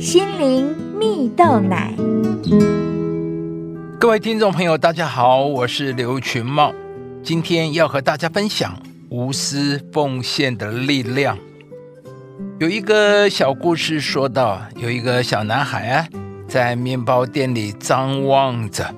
心灵蜜豆奶。各位听众朋友，大家好，我是刘群茂，今天要和大家分享无私奉献的力量。有一个小故事说到，有一个小男孩啊，在面包店里张望着，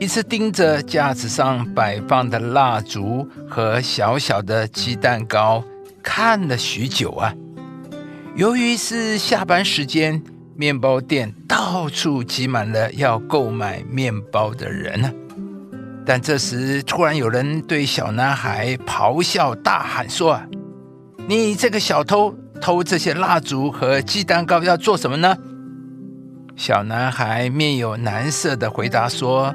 一直盯着架子上摆放的蜡烛和小小的鸡蛋糕，看了许久啊。由于是下班时间。面包店到处挤满了要购买面包的人呢，但这时突然有人对小男孩咆哮大喊说：“你这个小偷，偷这些蜡烛和鸡蛋糕要做什么呢？”小男孩面有难色的回答说：“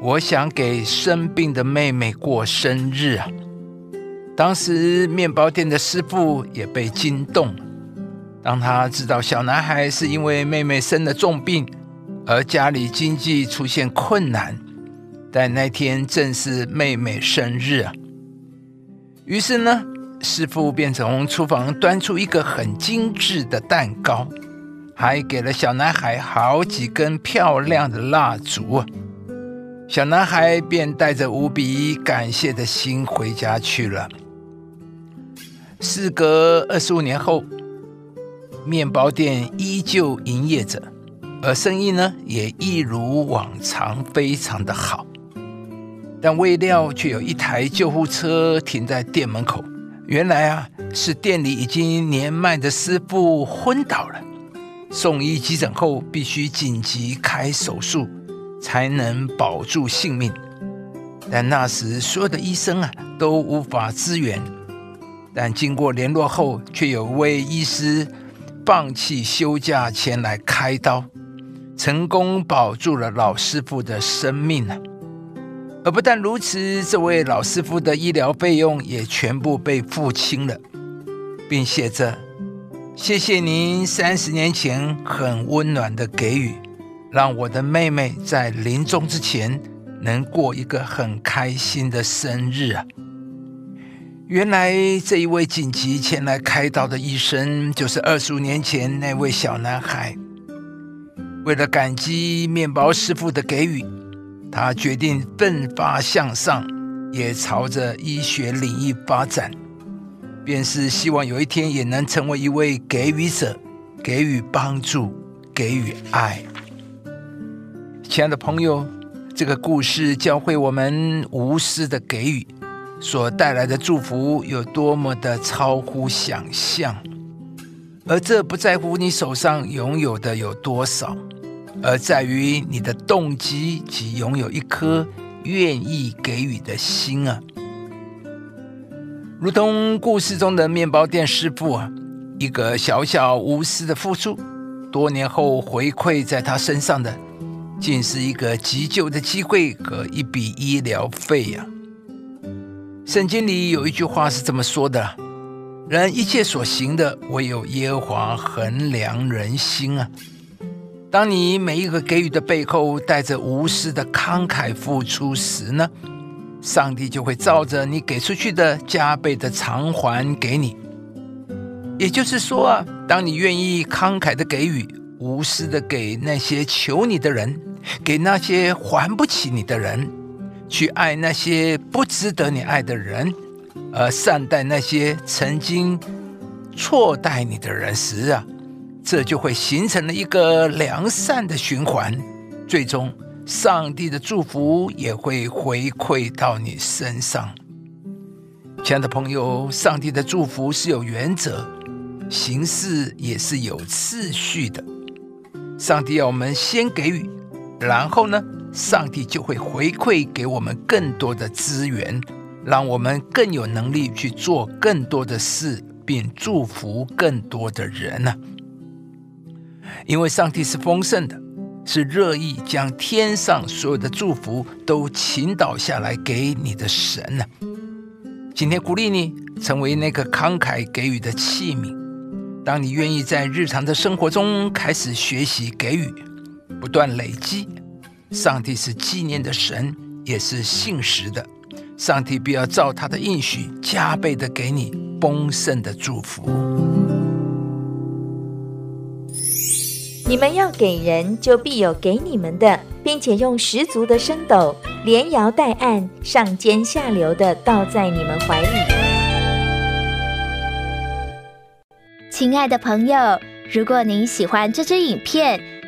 我想给生病的妹妹过生日啊！”当时面包店的师傅也被惊动。当他知道小男孩是因为妹妹生了重病，而家里经济出现困难，但那天正是妹妹生日啊。于是呢，师傅便从厨房端出一个很精致的蛋糕，还给了小男孩好几根漂亮的蜡烛。小男孩便带着无比感谢的心回家去了。事隔二十五年后。面包店依旧营业着，而生意呢也一如往常，非常的好。但未料却有一台救护车停在店门口。原来啊，是店里已经年迈的师傅昏倒了，送医急诊后必须紧急开手术，才能保住性命。但那时所有的医生啊都无法支援。但经过联络后，却有位医师。放弃休假前来开刀，成功保住了老师傅的生命呢。而不但如此，这位老师傅的医疗费用也全部被付清了，并写着：“谢谢您三十年前很温暖的给予，让我的妹妹在临终之前能过一个很开心的生日啊。”原来这一位紧急前来开刀的医生，就是二十五年前那位小男孩。为了感激面包师傅的给予，他决定奋发向上，也朝着医学领域发展，便是希望有一天也能成为一位给予者，给予帮助，给予爱。亲爱的朋友，这个故事教会我们无私的给予。所带来的祝福有多么的超乎想象，而这不在乎你手上拥有的有多少，而在于你的动机及拥有一颗愿意给予的心啊！如同故事中的面包店师傅啊，一个小小无私的付出，多年后回馈在他身上的，竟是一个急救的机会和一笔医疗费呀！圣经里有一句话是这么说的：“人一切所行的，唯有耶和华衡量人心啊。”当你每一个给予的背后带着无私的慷慨付出时呢，上帝就会照着你给出去的加倍的偿还给你。也就是说啊，当你愿意慷慨的给予，无私的给那些求你的人，给那些还不起你的人。去爱那些不值得你爱的人，而善待那些曾经错待你的人时啊，这就会形成了一个良善的循环，最终上帝的祝福也会回馈到你身上。亲爱的朋友，上帝的祝福是有原则，行事也是有次序的。上帝要我们先给予，然后呢？上帝就会回馈给我们更多的资源，让我们更有能力去做更多的事，并祝福更多的人呢。因为上帝是丰盛的，是乐意将天上所有的祝福都倾倒下来给你的神呢。今天鼓励你成为那个慷慨给予的器皿。当你愿意在日常的生活中开始学习给予，不断累积。上帝是纪念的神，也是信实的。上帝必要照他的应许，加倍的给你丰盛的祝福。你们要给人，就必有给你们的，并且用十足的升斗，连摇带按，上尖下流的倒在你们怀里。亲爱的朋友，如果您喜欢这支影片，